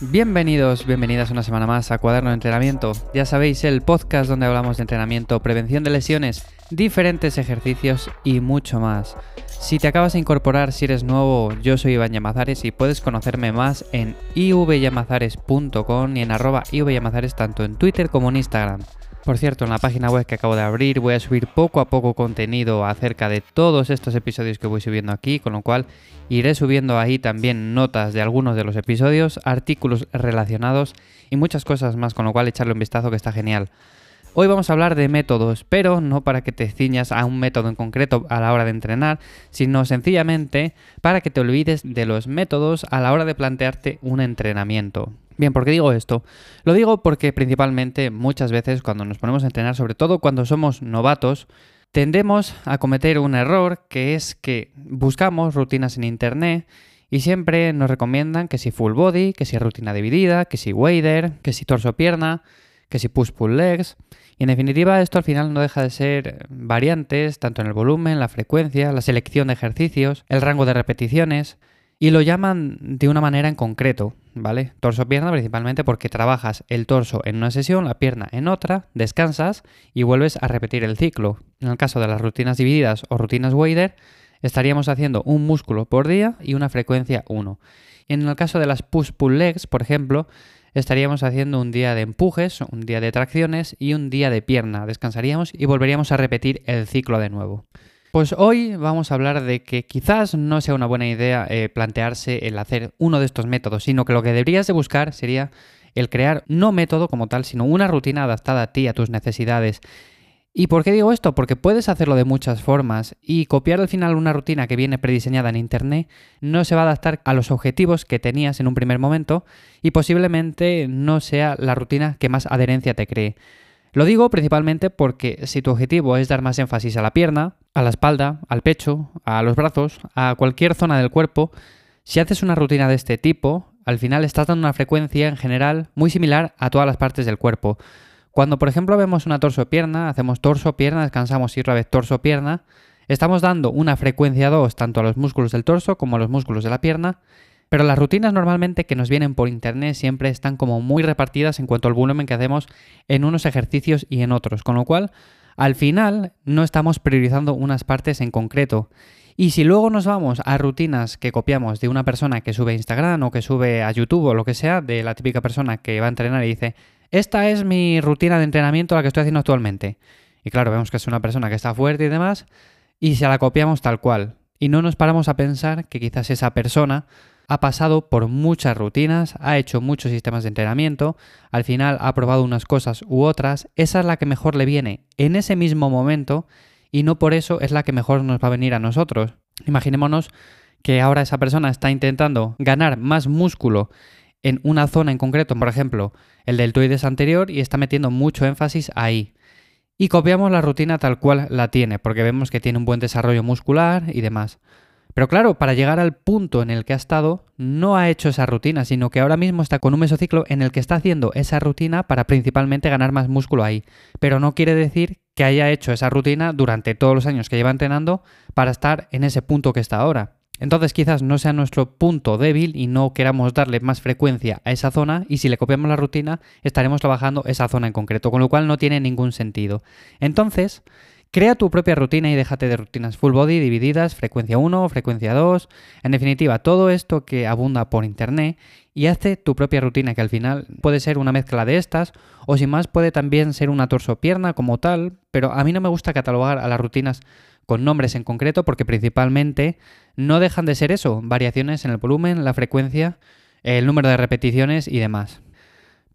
Bienvenidos, bienvenidas una semana más a Cuaderno de Entrenamiento. Ya sabéis, el podcast donde hablamos de entrenamiento, prevención de lesiones, diferentes ejercicios y mucho más. Si te acabas de incorporar, si eres nuevo, yo soy Iván Llamazares y puedes conocerme más en ivyamazares.com y en arroba ivyamazares tanto en Twitter como en Instagram. Por cierto, en la página web que acabo de abrir voy a subir poco a poco contenido acerca de todos estos episodios que voy subiendo aquí, con lo cual iré subiendo ahí también notas de algunos de los episodios, artículos relacionados y muchas cosas más, con lo cual echarle un vistazo que está genial. Hoy vamos a hablar de métodos, pero no para que te ciñas a un método en concreto a la hora de entrenar, sino sencillamente para que te olvides de los métodos a la hora de plantearte un entrenamiento. Bien, ¿por qué digo esto? Lo digo porque principalmente muchas veces cuando nos ponemos a entrenar, sobre todo cuando somos novatos, tendemos a cometer un error que es que buscamos rutinas en internet y siempre nos recomiendan que si full body, que si rutina dividida, que si wader, que si torso pierna, que si push-pull legs. Y en definitiva, esto al final no deja de ser variantes, tanto en el volumen, la frecuencia, la selección de ejercicios, el rango de repeticiones, y lo llaman de una manera en concreto, ¿vale? Torso-pierna principalmente porque trabajas el torso en una sesión, la pierna en otra, descansas y vuelves a repetir el ciclo. En el caso de las rutinas divididas o rutinas Wader, estaríamos haciendo un músculo por día y una frecuencia 1. En el caso de las push-pull legs, por ejemplo, estaríamos haciendo un día de empujes, un día de tracciones y un día de pierna. Descansaríamos y volveríamos a repetir el ciclo de nuevo. Pues hoy vamos a hablar de que quizás no sea una buena idea eh, plantearse el hacer uno de estos métodos, sino que lo que deberías de buscar sería el crear no método como tal, sino una rutina adaptada a ti, a tus necesidades. ¿Y por qué digo esto? Porque puedes hacerlo de muchas formas y copiar al final una rutina que viene prediseñada en Internet no se va a adaptar a los objetivos que tenías en un primer momento y posiblemente no sea la rutina que más adherencia te cree. Lo digo principalmente porque si tu objetivo es dar más énfasis a la pierna, a la espalda, al pecho, a los brazos, a cualquier zona del cuerpo, si haces una rutina de este tipo, al final estás dando una frecuencia en general muy similar a todas las partes del cuerpo. Cuando, por ejemplo, vemos una torso-pierna, hacemos torso-pierna, descansamos y otra vez torso-pierna, estamos dando una frecuencia 2 tanto a los músculos del torso como a los músculos de la pierna, pero las rutinas normalmente que nos vienen por internet siempre están como muy repartidas en cuanto al volumen que hacemos en unos ejercicios y en otros, con lo cual al final no estamos priorizando unas partes en concreto. Y si luego nos vamos a rutinas que copiamos de una persona que sube a Instagram o que sube a YouTube o lo que sea, de la típica persona que va a entrenar y dice, esta es mi rutina de entrenamiento la que estoy haciendo actualmente. Y claro, vemos que es una persona que está fuerte y demás, y se la copiamos tal cual. Y no nos paramos a pensar que quizás esa persona ha pasado por muchas rutinas, ha hecho muchos sistemas de entrenamiento, al final ha probado unas cosas u otras, esa es la que mejor le viene en ese mismo momento y no por eso es la que mejor nos va a venir a nosotros. Imaginémonos que ahora esa persona está intentando ganar más músculo en una zona en concreto, por ejemplo, el deltoides anterior, y está metiendo mucho énfasis ahí. Y copiamos la rutina tal cual la tiene, porque vemos que tiene un buen desarrollo muscular y demás. Pero claro, para llegar al punto en el que ha estado, no ha hecho esa rutina, sino que ahora mismo está con un mesociclo en el que está haciendo esa rutina para principalmente ganar más músculo ahí. Pero no quiere decir que haya hecho esa rutina durante todos los años que lleva entrenando para estar en ese punto que está ahora. Entonces quizás no sea nuestro punto débil y no queramos darle más frecuencia a esa zona y si le copiamos la rutina estaremos trabajando esa zona en concreto, con lo cual no tiene ningún sentido. Entonces, crea tu propia rutina y déjate de rutinas full body divididas, frecuencia 1, frecuencia 2, en definitiva, todo esto que abunda por internet y hace tu propia rutina que al final puede ser una mezcla de estas o sin más puede también ser una torso-pierna como tal, pero a mí no me gusta catalogar a las rutinas con nombres en concreto porque principalmente no dejan de ser eso, variaciones en el volumen, la frecuencia, el número de repeticiones y demás.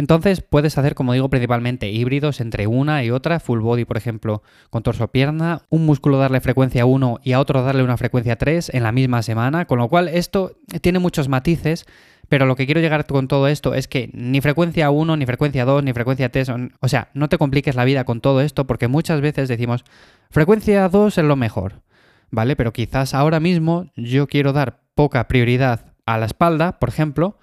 Entonces puedes hacer, como digo, principalmente híbridos entre una y otra, full body, por ejemplo, con torso-pierna, un músculo darle frecuencia 1 y a otro darle una frecuencia 3 en la misma semana, con lo cual esto tiene muchos matices, pero lo que quiero llegar con todo esto es que ni frecuencia 1, ni frecuencia 2, ni frecuencia 3, o sea, no te compliques la vida con todo esto porque muchas veces decimos, frecuencia 2 es lo mejor, ¿vale? Pero quizás ahora mismo yo quiero dar poca prioridad a la espalda, por ejemplo,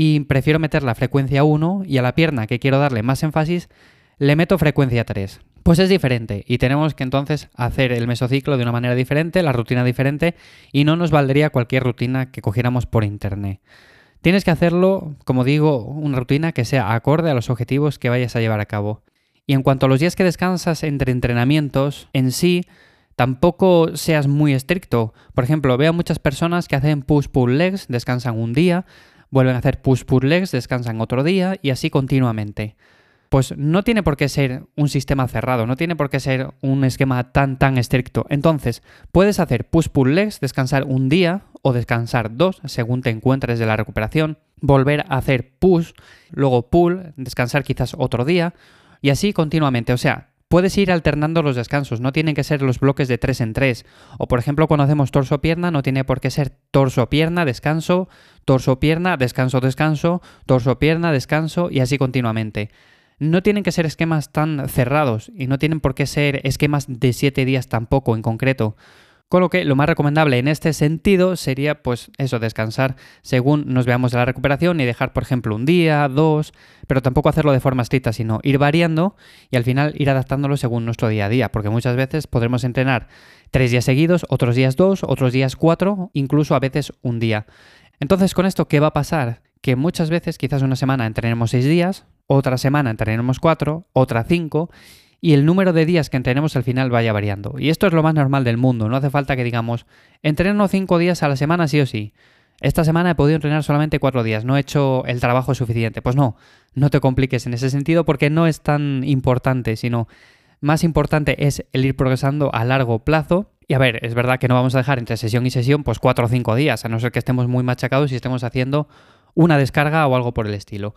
y prefiero meter la frecuencia 1 y a la pierna que quiero darle más énfasis, le meto frecuencia 3. pues es diferente y tenemos que entonces hacer el mesociclo de una manera diferente, la rutina diferente y no nos valdría cualquier rutina que cogiéramos por internet. Tienes que hacerlo, como digo, una rutina que sea acorde a los objetivos que vayas a llevar a cabo. Y en cuanto a los días que descansas entre entrenamientos, en sí, tampoco seas muy estricto. Por ejemplo, veo muchas personas que hacen push-pull legs, descansan un día, vuelven a hacer push-pull legs, descansan otro día y así continuamente. Pues no tiene por qué ser un sistema cerrado, no tiene por qué ser un esquema tan tan estricto. Entonces, puedes hacer push-pull legs, descansar un día o descansar dos según te encuentres de la recuperación, volver a hacer push, luego pull, descansar quizás otro día y así continuamente. O sea, puedes ir alternando los descansos, no tienen que ser los bloques de 3 en 3. O por ejemplo, cuando hacemos torso-pierna, no tiene por qué ser torso-pierna, descanso, torso-pierna, descanso, descanso, torso-pierna, descanso y así continuamente no tienen que ser esquemas tan cerrados y no tienen por qué ser esquemas de 7 días tampoco en concreto. Con lo que lo más recomendable en este sentido sería, pues eso, descansar según nos veamos de la recuperación y dejar, por ejemplo, un día, dos, pero tampoco hacerlo de forma estricta, sino ir variando y al final ir adaptándolo según nuestro día a día, porque muchas veces podremos entrenar tres días seguidos, otros días dos, otros días cuatro, incluso a veces un día. Entonces, con esto, ¿qué va a pasar? Que muchas veces, quizás una semana entrenemos seis días, otra semana entrenemos cuatro, otra cinco, y el número de días que entrenemos al final vaya variando. Y esto es lo más normal del mundo, no hace falta que digamos, entreno cinco días a la semana sí o sí. Esta semana he podido entrenar solamente cuatro días, no he hecho el trabajo suficiente. Pues no, no te compliques en ese sentido porque no es tan importante, sino más importante es el ir progresando a largo plazo. Y a ver, es verdad que no vamos a dejar entre sesión y sesión pues cuatro o cinco días, a no ser que estemos muy machacados y estemos haciendo una descarga o algo por el estilo.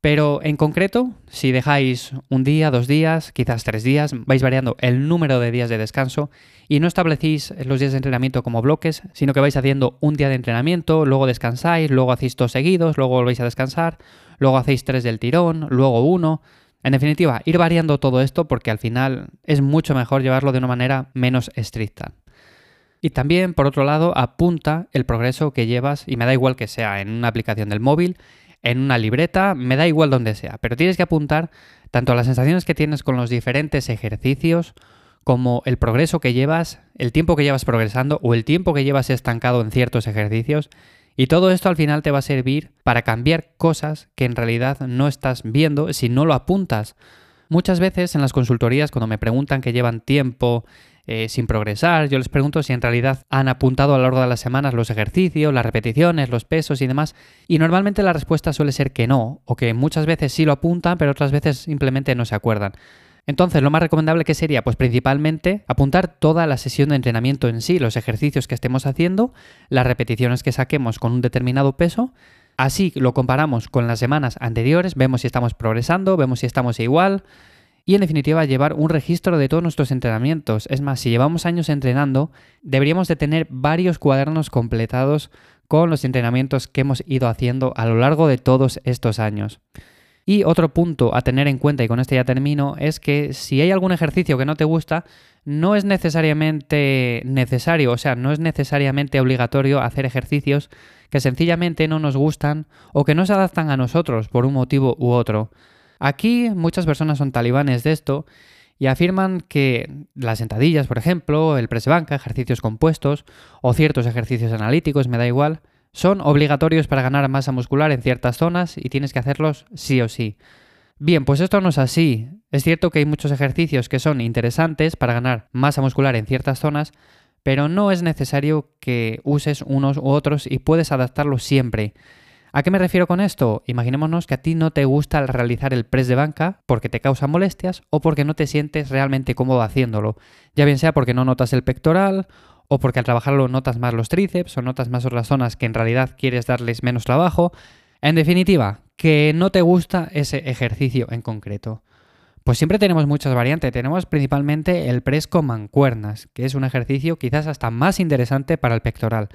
Pero en concreto, si dejáis un día, dos días, quizás tres días, vais variando el número de días de descanso y no establecéis los días de entrenamiento como bloques, sino que vais haciendo un día de entrenamiento, luego descansáis, luego hacéis dos seguidos, luego volvéis a descansar, luego hacéis tres del tirón, luego uno. En definitiva, ir variando todo esto porque al final es mucho mejor llevarlo de una manera menos estricta. Y también, por otro lado, apunta el progreso que llevas, y me da igual que sea en una aplicación del móvil, en una libreta, me da igual donde sea, pero tienes que apuntar tanto las sensaciones que tienes con los diferentes ejercicios, como el progreso que llevas, el tiempo que llevas progresando o el tiempo que llevas estancado en ciertos ejercicios. Y todo esto al final te va a servir para cambiar cosas que en realidad no estás viendo si no lo apuntas. Muchas veces en las consultorías cuando me preguntan que llevan tiempo eh, sin progresar. Yo les pregunto si en realidad han apuntado a lo largo de las semanas los ejercicios, las repeticiones, los pesos y demás. Y normalmente la respuesta suele ser que no, o que muchas veces sí lo apuntan, pero otras veces simplemente no se acuerdan. Entonces, lo más recomendable que sería, pues principalmente apuntar toda la sesión de entrenamiento en sí, los ejercicios que estemos haciendo, las repeticiones que saquemos con un determinado peso. Así lo comparamos con las semanas anteriores, vemos si estamos progresando, vemos si estamos igual, y en definitiva llevar un registro de todos nuestros entrenamientos. Es más, si llevamos años entrenando, deberíamos de tener varios cuadernos completados con los entrenamientos que hemos ido haciendo a lo largo de todos estos años. Y otro punto a tener en cuenta, y con este ya termino, es que si hay algún ejercicio que no te gusta, no es necesariamente necesario, o sea, no es necesariamente obligatorio hacer ejercicios que sencillamente no nos gustan o que no se adaptan a nosotros por un motivo u otro. Aquí muchas personas son talibanes de esto y afirman que las sentadillas, por ejemplo, el press banca, ejercicios compuestos o ciertos ejercicios analíticos, me da igual, son obligatorios para ganar masa muscular en ciertas zonas y tienes que hacerlos sí o sí. Bien, pues esto no es así. Es cierto que hay muchos ejercicios que son interesantes para ganar masa muscular en ciertas zonas, pero no es necesario que uses unos u otros y puedes adaptarlos siempre. ¿A qué me refiero con esto? Imaginémonos que a ti no te gusta realizar el press de banca porque te causa molestias o porque no te sientes realmente cómodo haciéndolo. Ya bien sea porque no notas el pectoral o porque al trabajarlo notas más los tríceps o notas más otras zonas que en realidad quieres darles menos trabajo. En definitiva, que no te gusta ese ejercicio en concreto. Pues siempre tenemos muchas variantes. Tenemos principalmente el press con mancuernas, que es un ejercicio quizás hasta más interesante para el pectoral.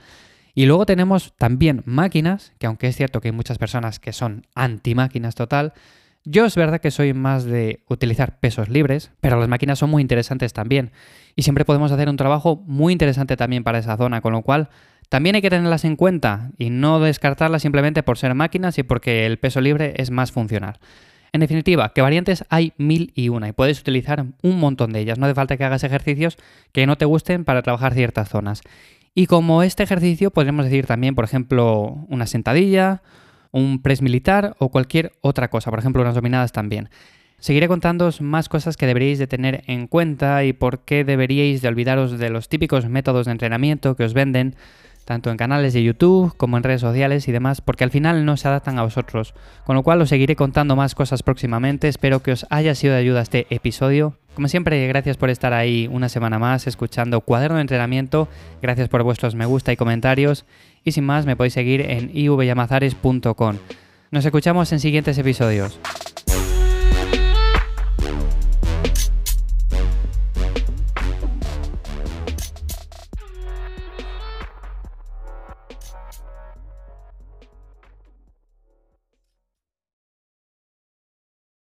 Y luego tenemos también máquinas, que aunque es cierto que hay muchas personas que son anti-máquinas total, yo es verdad que soy más de utilizar pesos libres, pero las máquinas son muy interesantes también. Y siempre podemos hacer un trabajo muy interesante también para esa zona, con lo cual también hay que tenerlas en cuenta y no descartarlas simplemente por ser máquinas y porque el peso libre es más funcional. En definitiva, que variantes hay mil y una y puedes utilizar un montón de ellas. No hace falta que hagas ejercicios que no te gusten para trabajar ciertas zonas. Y como este ejercicio, podríamos decir también, por ejemplo, una sentadilla, un press militar o cualquier otra cosa, por ejemplo, unas dominadas también. Seguiré contándoos más cosas que deberíais de tener en cuenta y por qué deberíais de olvidaros de los típicos métodos de entrenamiento que os venden tanto en canales de YouTube como en redes sociales y demás, porque al final no se adaptan a vosotros. Con lo cual os seguiré contando más cosas próximamente, espero que os haya sido de ayuda este episodio. Como siempre, gracias por estar ahí una semana más escuchando Cuaderno de Entrenamiento, gracias por vuestros me gusta y comentarios, y sin más me podéis seguir en ivyamazares.com. Nos escuchamos en siguientes episodios.